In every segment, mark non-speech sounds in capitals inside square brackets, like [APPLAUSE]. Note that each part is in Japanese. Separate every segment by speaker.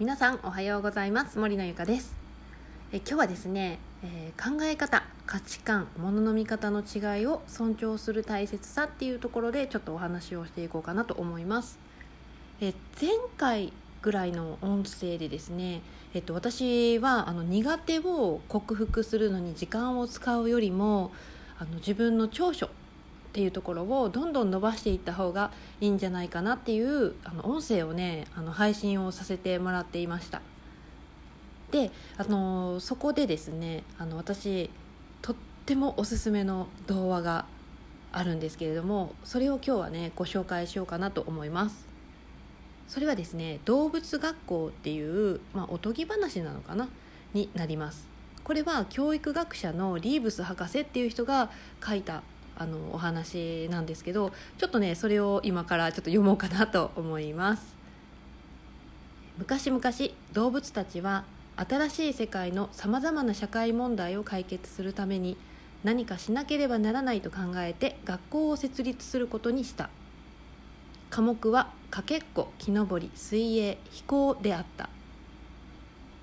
Speaker 1: 皆さんおはようございます。森のゆかです。え今日はですね、えー、考え方価値観物の見方の違いを尊重する大切さっていうところでちょっとお話をしていこうかなと思います。え前回ぐらいの音声でですね、えっと、私はあの苦手を克服するのに時間を使うよりもあの自分の長所っていうところをどんどん伸ばしていった方がいいんじゃないかなっていうあの音声をねあの配信をさせてもらっていました。であのそこでですねあの私とってもおすすめの童話があるんですけれどもそれを今日はねご紹介しようかなと思います。それはですね動物学校っていう、まあ、おとぎ話なのかな？になります。これは教育学者のリーブス博士っていう人が書いたあのお話なんですけどちょっとねそれを今からちょっと読もうかなと思います。昔々動物たちは新しい世界のさまざまな社会問題を解決するために何かしなければならないと考えて学校を設立することにした。科目はかけっこ木登り水泳飛行であった。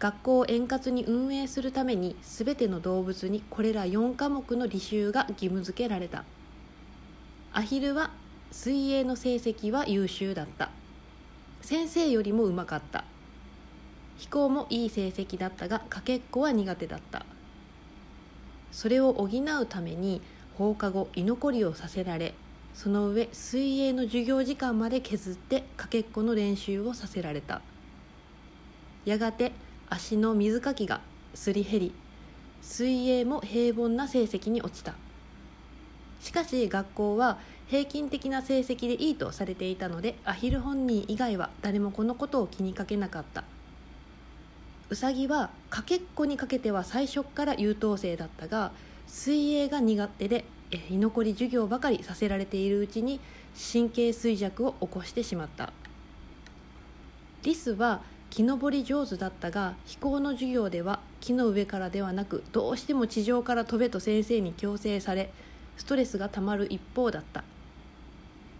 Speaker 1: 学校を円滑に運営するために全ての動物にこれら4科目の履修が義務付けられた。アヒルは水泳の成績は優秀だった。先生よりもうまかった。飛行もいい成績だったがかけっこは苦手だった。それを補うために放課後居残りをさせられその上水泳の授業時間まで削ってかけっこの練習をさせられた。やがて足の水かきがすり減り水泳も平凡な成績に落ちた。しかし学校は平均的な成績でいいとされていたのでアヒル本人以外は誰もこのことを気にかけなかった。ウサギはかけっこにかけては最初から優等生だったが水泳が苦手で居残り授業ばかりさせられているうちに神経衰弱を起こしてしまった。リスは木登り上手だったが飛行の授業では木の上からではなくどうしても地上から飛べと先生に強制されストレスがたまる一方だった。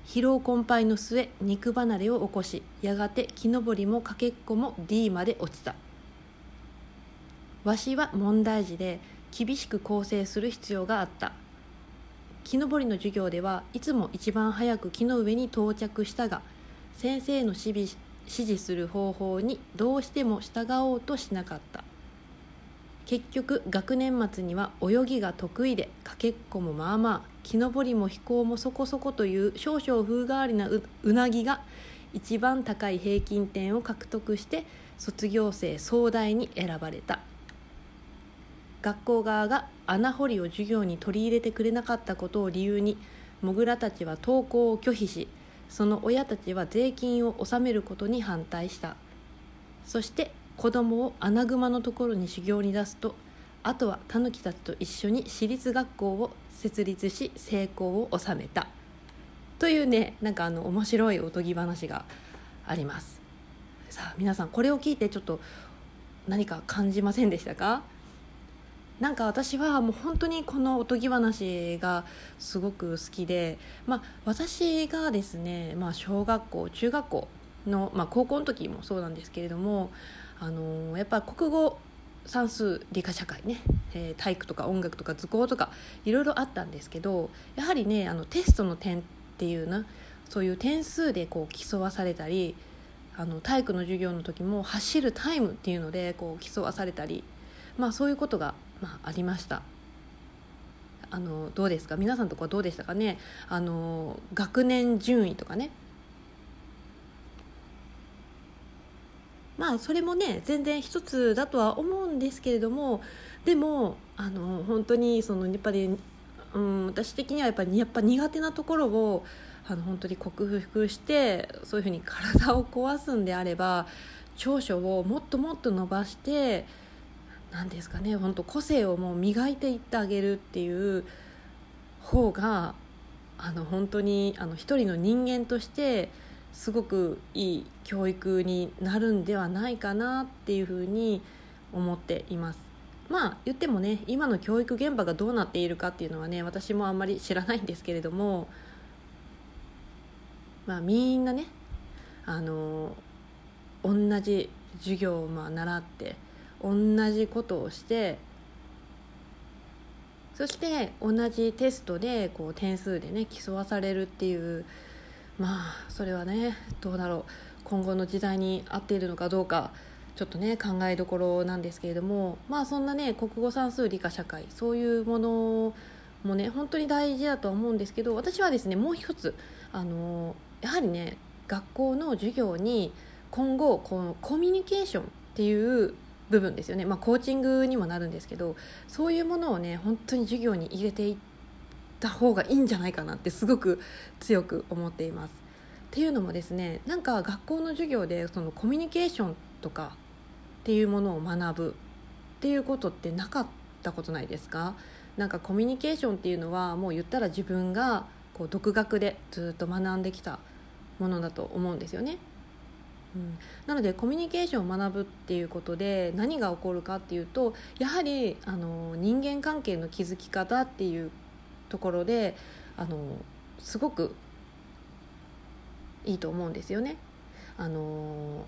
Speaker 1: 疲労困憊の末肉離れを起こしやがて木登りもかけっこも D まで落ちた。わしは問題児で厳しく構成する必要があった。木登りの授業ではいつも一番早く木の上に到着したが先生の指示指示する方法にどうしても従おうとしなかった。結局学年末には泳ぎが得意でかけっこもまあまあ木登りも飛行もそこそこという少々風変わりなうなぎが一番高い平均点を獲得して卒業生総代に選ばれた。学校側が穴掘りを授業に取り入れてくれなかったことを理由にモグラたちは登校を拒否しその親たちは税金を納めることに反対した。そして子供を穴熊のところに修行に出すとあとはタヌキたちと一緒に私立学校を設立し成功を収めた。というねなんかあの面白いおとぎ話があります。さあ皆さんこれを聞いてちょっと何か感じませんでしたか？なんか私はもう本当にこのおとぎ話がすごく好きで、まあ、私がですね、まあ、小学校中学校の、まあ、高校の時もそうなんですけれどもあのやっぱ国語算数理科社会ね、えー、体育とか音楽とか図工とかいろいろあったんですけどやはりねあのテストの点っていうなそういう点数でこう競わされたりあの体育の授業の時も走るタイムっていうのでこう競わされたり、まあ、そういうことがまあ、ありました。あのどうですか？皆さんとこはどうでしたかね？あの学年順位とかね。まあそれもね全然一つだとは思うんですけれどもでもあの本当にそのやっぱり、うん、私的にはやっぱりやっぱ苦手なところをあの本当に克服してそういうふうに体を壊すんであれば長所をもっともっと伸ばして何ですかね本当個性をもう磨いていってあげるっていう方があの本当にあの一人の人間としてすごくいい教育になるんではないかなっていうふうに思っています。まあ言ってもね今の教育現場がどうなっているかっていうのはね私もあんまり知らないんですけれどもまあみんなねあの同じ授業をまあ習って同じことをしてそして同じテストでこう点数でね競わされるっていうまあそれはねどうだろう。今後の時代に合っているのかどうかちょっとね考えどころなんですけれどもまあそんなね国語算数理科社会そういうものもね本当に大事だとは思うんですけど私はですねもう一つあのやはりね学校の授業に今後このコミュニケーションっていう部分ですよね、まあ、コーチングにもなるんですけどそういうものをね本当に授業に入れていった方がいいんじゃないかなってすごく強く思っています。っていうのもですねなんか学校の授業でそのコミュニケーションとかっていうものを学ぶっていうことってなかったことないですか？なんかコミュニケーションっていうのはもう言ったら自分がこう独学でずっと学んできたものだと思うんですよね。うん、なのでコミュニケーションを学ぶっていうことで何が起こるかっていうとやはりあの人間関係の築き方っていうところであのすごくいいと思うんですよね。あの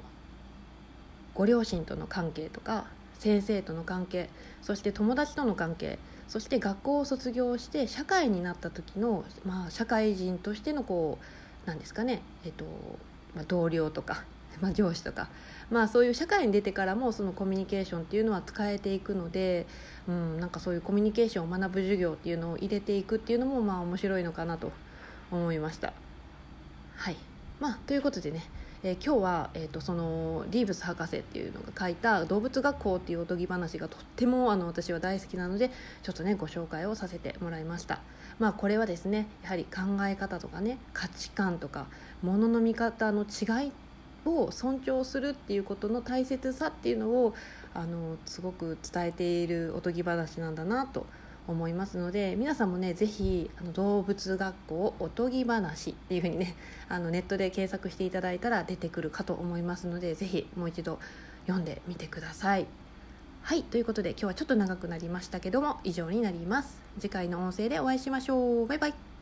Speaker 1: ご両親との関係とか先生との関係そして友達との関係そして学校を卒業して社会になった時の、まあ、社会人としてのこうなんですかね、えっとまあ、同僚とか [LAUGHS] まあ、上司とか、まあ、そういう社会に出てからもそのコミュニケーションっていうのは使えていくので、うん、なんかそういうコミュニケーションを学ぶ授業っていうのを入れていくっていうのもまあ面白いのかなと思いました。はいまあ、ということでねえー、今日は、えーと、そのリーブス博士っていうのが書いた「動物学校」っていうおとぎ話がとってもあの私は大好きなのでちょっとねご紹介をさせてもらいました。まあ、これはですねやはり考え方とかね価値観とかものの見方の違いを尊重するっていうことの大切さっていうのをあのすごく伝えているおとぎ話なんだなと思いますので皆さんもね是非あの動物学校おとぎ話っていうふうにね [LAUGHS] あのネットで検索していただいたら出てくるかと思いますので是非もう一度読んでみてください。はいということで今日はちょっと長くなりましたけども以上になります。次回の音声でお会いしましょう。バイバイ